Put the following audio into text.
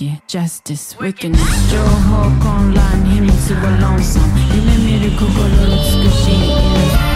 get justice, wickedness. Joe Hawk online, him lonesome. You me the.